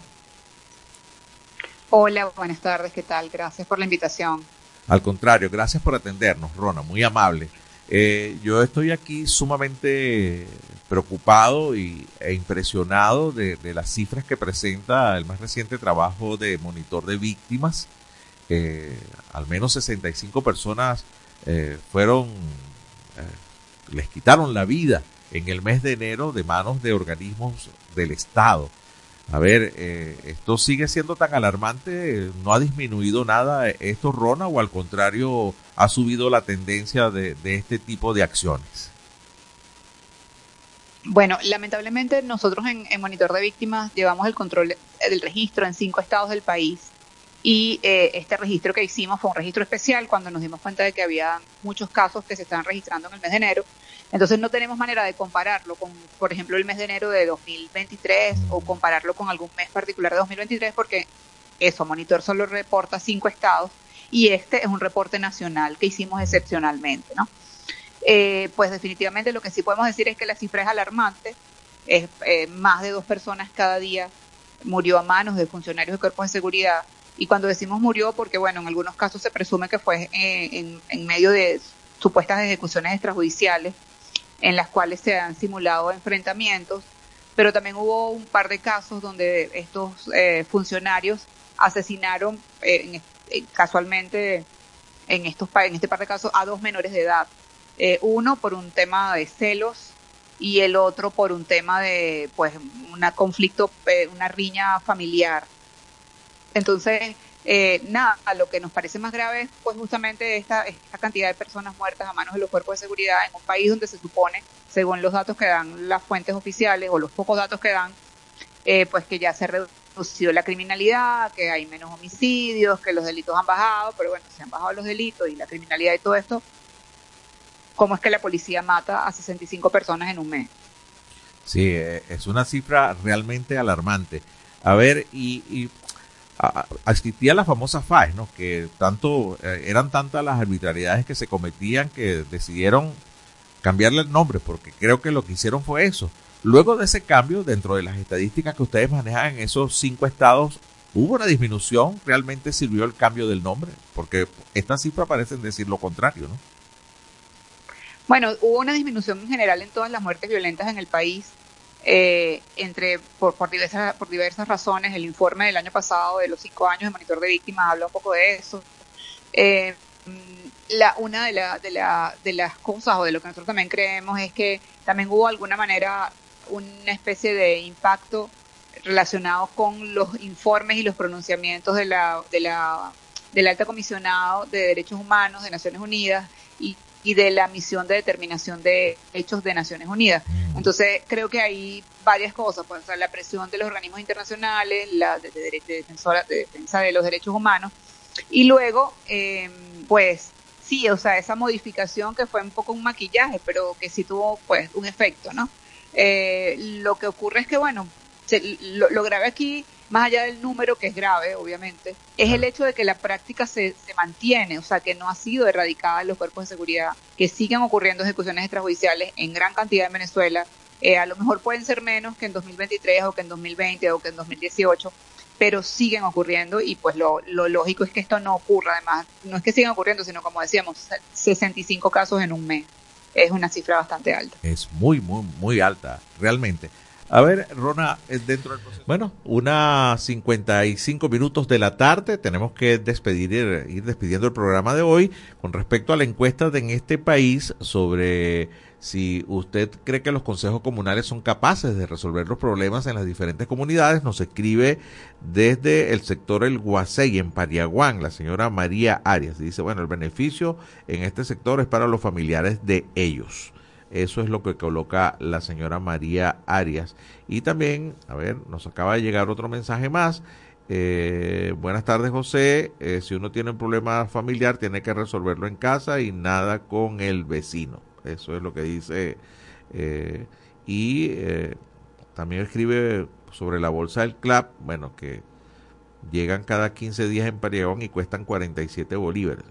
Hola, buenas tardes, ¿qué tal? Gracias por la invitación. Al contrario, gracias por atendernos, Rona, muy amable. Eh, yo estoy aquí sumamente preocupado y, e impresionado de, las cifras que presenta el más reciente trabajo de monitor de víctimas. al menos 65 personas eh, fueron, eh, les quitaron la vida en el mes de enero de manos de organismos del Estado. A ver, eh, ¿esto sigue siendo tan alarmante? ¿No ha disminuido nada esto, Rona, o al contrario, ha subido la tendencia de, este tipo de acciones? Bueno, lamentablemente nosotros en, Monitor de Víctimas llevamos el control del registro en cinco estados del país y eh, este registro que hicimos fue un registro especial cuando nos dimos cuenta de que había muchos casos que se estaban registrando en el mes de enero entonces no tenemos manera de compararlo con, por ejemplo, el mes de enero de 2023 o compararlo con algún mes particular de 2023 porque eso, Monitor solo reporta cinco estados y este es un reporte nacional que hicimos excepcionalmente, ¿no? Eh, pues definitivamente lo que sí podemos decir es que la cifra es alarmante, es eh, más de dos personas cada día murió a manos de funcionarios de cuerpos de seguridad. Y cuando decimos murió porque bueno, en algunos casos se presume que fue en, en medio de supuestas ejecuciones extrajudiciales en las cuales se han simulado enfrentamientos, pero también hubo un par de casos donde estos eh, funcionarios asesinaron eh, eh, casualmente en estos en este par de casos a dos menores de edad, uno por un tema de celos y el otro por un tema de pues un conflicto, una riña familiar. Entonces eh, nada, lo que nos parece más grave es pues justamente esta, esta cantidad de personas muertas a manos de los cuerpos de seguridad en un país donde se supone, según los datos que dan las fuentes oficiales o los pocos datos que dan, eh, pues que ya se reducido la criminalidad, que hay menos homicidios, que los delitos han bajado, pero bueno, se han bajado los delitos y la criminalidad y todo esto, ¿cómo es que la policía mata a 65 personas en un mes? Sí, eh, es una cifra realmente alarmante. A ver, y existía la famosa FAES, ¿no? que tanto eh, eran tantas las arbitrariedades que se cometían que decidieron cambiarle el nombre, porque creo que lo que hicieron fue eso. Luego de ese cambio, dentro de las estadísticas que ustedes manejan en esos cinco estados, ¿hubo una disminución? ¿Realmente sirvió el cambio del nombre? Porque estas cifras parecen decir lo contrario, ¿no? Bueno, hubo una disminución en general en todas las muertes violentas en el país eh, entre por, por, diversas, por diversas razones. El informe del año pasado de los cinco años de monitor de víctimas habla un poco de eso. Eh, la, una de, la, de, la, de las cosas o de lo que nosotros también creemos es que también hubo alguna manera una especie de impacto relacionado con los informes y los pronunciamientos de la, de la, del alto comisionado de derechos humanos de Naciones Unidas y y de la misión de determinación de hechos de Naciones Unidas. Mm. Entonces, creo que hay varias cosas, pues, la presión de los organismos internacionales, la de, de, defensora, de defensa de los derechos humanos, y luego, em, pues, sí, o sea, esa modificación que fue un poco un maquillaje, pero que sí tuvo, pues, un efecto, ¿no? Eh, lo que ocurre es que, bueno, lo, lo grave aquí más allá del número que es grave, obviamente, es el hecho de que la práctica se, se mantiene, o sea, que no ha sido erradicada en los cuerpos de seguridad, que siguen ocurriendo ejecuciones extrajudiciales en gran cantidad en Venezuela. Eh, a lo mejor pueden ser menos que en 2023 o que en 2020 o que en 2018, pero siguen ocurriendo y pues lo, lo lógico es que esto no ocurra. Además, no es que sigan ocurriendo, sino como decíamos, 65 casos en un mes. Es una cifra bastante alta. Es muy, muy, muy alta, realmente. A ver, Rona, dentro del proceso. Bueno, unas 55 minutos de la tarde. Tenemos que despedir, ir despidiendo el programa de hoy con respecto a la encuesta de en este país sobre si usted cree que los consejos comunales son capaces de resolver los problemas en las diferentes comunidades. Nos escribe desde el sector El Guasey, en Pariaguán, la señora María Arias. Dice, bueno, el beneficio en este sector es para los familiares de ellos. Eso es lo que coloca la señora María Arias. Y también, a ver, nos acaba de llegar otro mensaje más. Eh, buenas tardes, José. Eh, si uno tiene un problema familiar, tiene que resolverlo en casa y nada con el vecino. Eso es lo que dice. Eh, y también escribe sobre la bolsa del CLAP, bueno, que llegan cada 15 días en Pariagón y cuestan 47 bolívares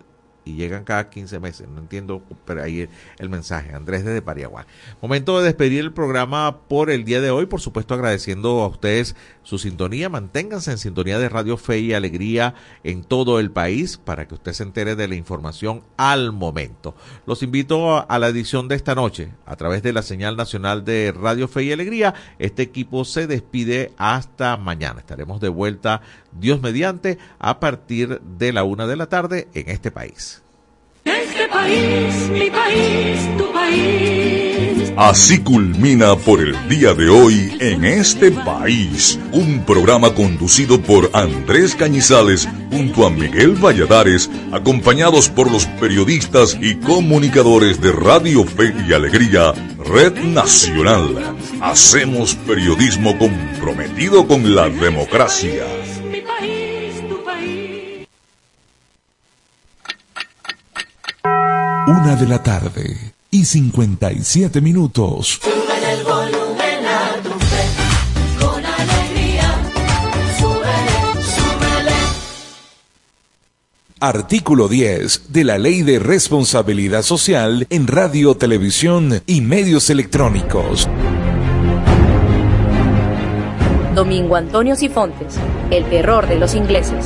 y llegan cada 15 meses. No entiendo, pero ahí el, mensaje. Andrés desde Pariaguá. Momento de despedir el programa por el día de hoy. Por supuesto, agradeciendo a ustedes su sintonía. Manténganse en sintonía de Radio Fe y Alegría en todo el país para que usted se entere de la información al momento. Los invito a la edición de esta noche a través de la señal nacional de Radio Fe y Alegría. Este equipo se despide hasta mañana. Estaremos de vuelta, Dios mediante, a partir de la una de la tarde en este país. Este país, mi país, tu país. Así culmina por el día de hoy en este país, un programa conducido por Andrés Cañizales junto a Miguel Valladares, acompañados por los periodistas y comunicadores de Radio Fe y Alegría, Red Nacional. Hacemos periodismo comprometido con la democracia. Una de la tarde y 57 minutos. Sube el volumen a tu fe, con alegría. Sube, súbele Artículo 10 de la Ley de Responsabilidad Social en Radio, Televisión y Medios Electrónicos. Domingo Antonio Sifontes, el terror de los ingleses.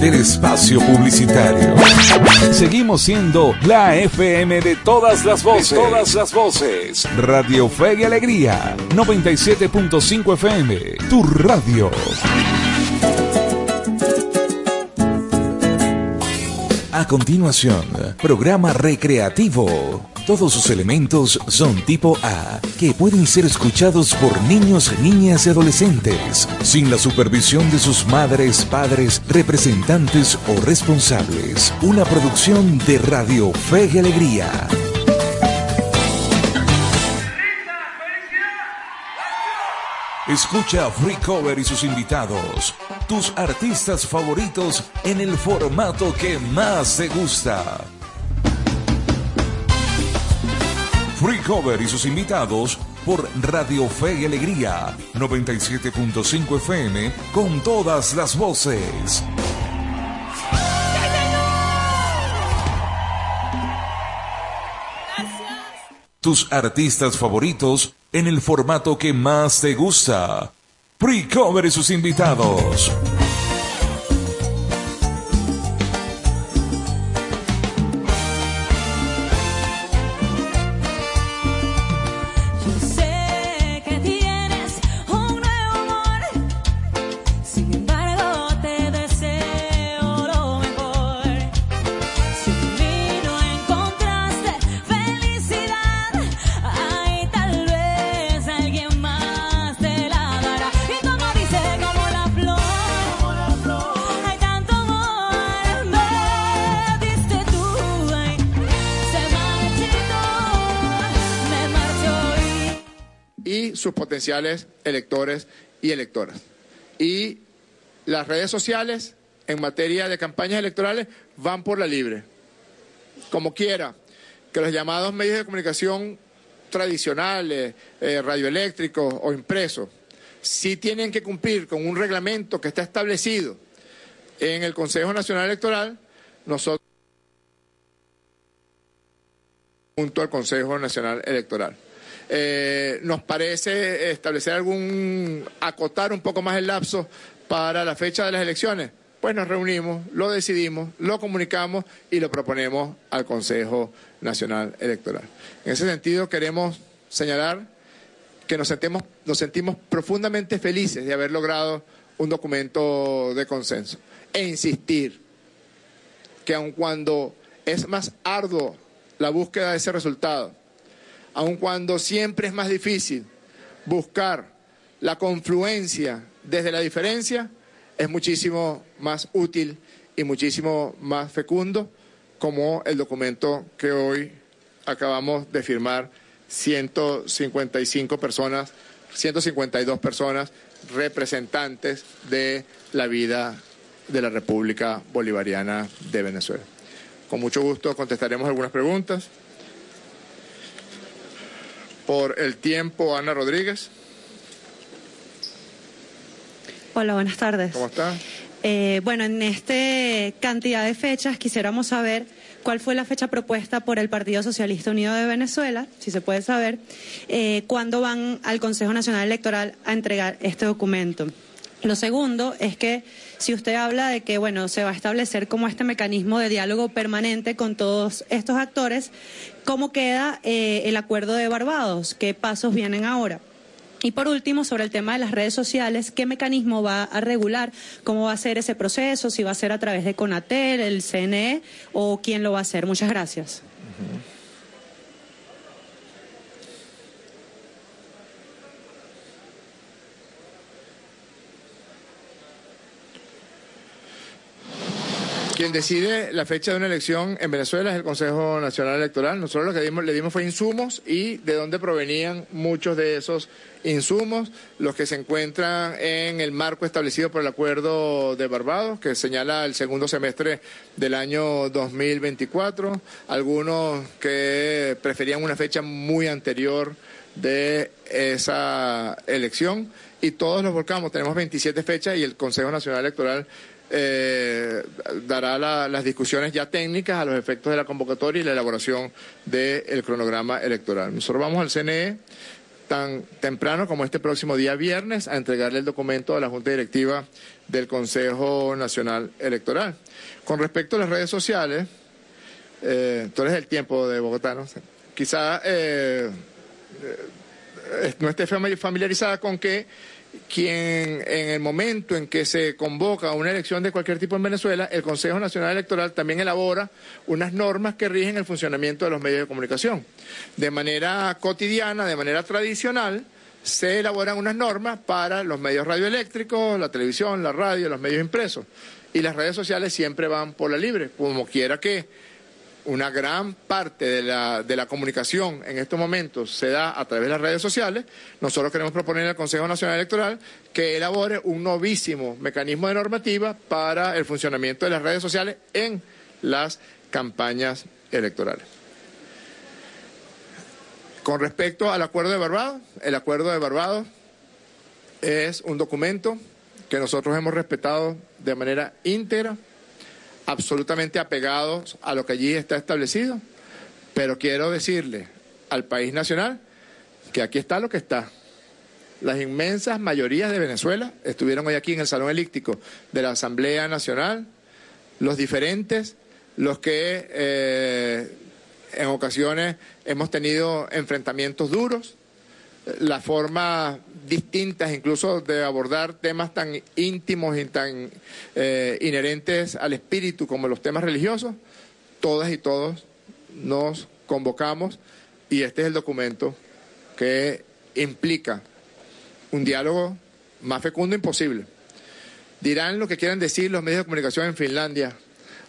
del espacio publicitario. Seguimos siendo la FM de todas las voces. todas las voces. Radio Fe y Alegría. 97.5 FM. Tu radio. A continuación, programa recreativo. Todos sus elementos son tipo A, que pueden ser escuchados por niños, niñas y adolescentes, sin la supervisión de sus madres, padres, representantes o responsables. Una producción de Radio Fe y Alegría. Escucha Free Cover y sus invitados, tus artistas favoritos en el formato que más te gusta. Free Cover y sus invitados por Radio Fe y Alegría 97.5 FM con todas las voces. Tus artistas favoritos en el formato que más te gusta. Free Cover y sus invitados. Sus potenciales electores y electoras. Y las redes sociales en materia de campañas electorales van por la libre. Como quiera, que los llamados medios de comunicación tradicionales, eh, radioeléctricos o impresos, sí tienen que cumplir con un reglamento que está establecido en el Consejo Nacional Electoral, nosotros junto al Consejo Nacional Electoral. Eh, nos parece establecer algún, acotar un poco más el lapso para la fecha de las elecciones. Pues nos reunimos, lo decidimos, lo comunicamos y lo proponemos al Consejo Nacional Electoral. En ese sentido queremos señalar que nos sentimos, nos sentimos profundamente felices de haber logrado un documento de consenso e insistir que aun cuando es más arduo la búsqueda de ese resultado, aun cuando siempre es más difícil buscar la confluencia desde la diferencia, es muchísimo más útil y muchísimo más fecundo como el documento que hoy acabamos de firmar 155 personas, 152 personas representantes de la vida de la República Bolivariana de Venezuela. Con mucho gusto contestaremos algunas preguntas. Por el tiempo, Ana Rodríguez. Hola, buenas tardes. ¿Cómo está? Eh, bueno, en esta cantidad de fechas quisiéramos saber cuál fue la fecha propuesta por el Partido Socialista Unido de Venezuela, si se puede saber, eh, cuándo van al Consejo Nacional Electoral a entregar este documento. Lo segundo es que si usted habla de que bueno se va a establecer como este mecanismo de diálogo permanente con todos estos actores, ¿cómo queda eh, el acuerdo de Barbados? ¿Qué pasos vienen ahora? Y por último, sobre el tema de las redes sociales, ¿qué mecanismo va a regular? ¿Cómo va a ser ese proceso? ¿Si va a ser a través de Conatel, el CNE o quién lo va a hacer? Muchas gracias. Quien decide la fecha de una elección en Venezuela es el Consejo Nacional Electoral. Nosotros lo que dimos, le dimos fue insumos y de dónde provenían muchos de esos insumos, los que se encuentran en el marco establecido por el Acuerdo de Barbados, que señala el segundo semestre del año 2024, algunos que preferían una fecha muy anterior de esa elección. Y todos los volcamos, tenemos 27 fechas y el Consejo Nacional Electoral eh, dará la- las discusiones ya técnicas a los efectos de la convocatoria y la elaboración del cronograma electoral. Nosotros vamos al CNE tan temprano como este próximo día viernes a entregarle el documento a la Junta Directiva del Consejo Nacional Electoral. Con respecto a las redes sociales, eh, tú eres el tiempo de Bogotá, ¿no? Quizá eh, eh, no esté fami- familiarizada con que quien en el momento en que se convoca una elección de cualquier tipo en Venezuela, el Consejo Nacional Electoral también elabora unas normas que rigen el funcionamiento de los medios de comunicación. De manera cotidiana, de manera tradicional, se elaboran unas normas para los medios radioeléctricos, la televisión, la radio, los medios impresos. Y las redes sociales siempre van por la libre, como quiera que una gran parte de la, de la comunicación en estos momentos se da a través de las redes sociales, nosotros queremos proponer al Consejo Nacional Electoral que elabore un novísimo mecanismo de normativa para el funcionamiento de las redes sociales en las campañas electorales. Con respecto al acuerdo de Barbados, el acuerdo de Barbados es un documento que nosotros hemos respetado de manera íntegra, absolutamente apegados a lo que allí está establecido, pero quiero decirle al país nacional que aquí está lo que está. Las inmensas mayorías de Venezuela estuvieron hoy aquí en el Salón Elíptico de la Asamblea Nacional, los diferentes, los que eh, en ocasiones hemos tenido enfrentamientos duros, las formas distintas incluso de abordar temas tan íntimos y tan eh, inherentes al espíritu como los temas religiosos, todas y todos nos convocamos y este es el documento que implica un diálogo más fecundo imposible. Dirán lo que quieran decir los medios de comunicación en Finlandia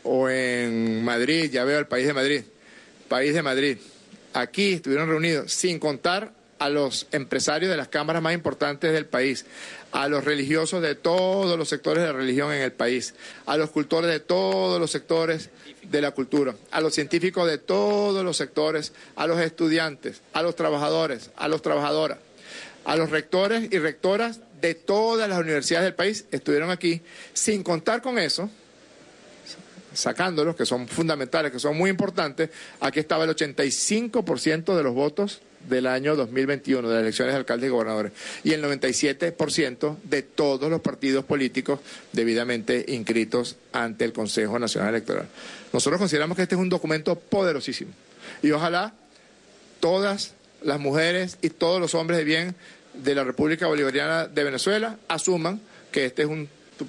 o en Madrid, ya veo el país de Madrid, país de Madrid. Aquí estuvieron reunidos sin contar a los empresarios de las cámaras más importantes del país, a los religiosos de todos los sectores de la religión en el país, a los cultores de todos los sectores de la cultura, a los científicos de todos los sectores, a los estudiantes, a los trabajadores, a los trabajadoras, a los rectores y rectoras de todas las universidades del país estuvieron aquí, sin contar con eso, sacándolos, que son fundamentales, que son muy importantes, aquí estaba el 85% de los votos del año 2021, de las elecciones de alcaldes y gobernadores, y el 97% de todos los partidos políticos debidamente inscritos ante el Consejo Nacional Electoral. Nosotros consideramos que este es un documento poderosísimo, y ojalá todas las mujeres y todos los hombres de bien de la República Bolivariana de Venezuela asuman que este es un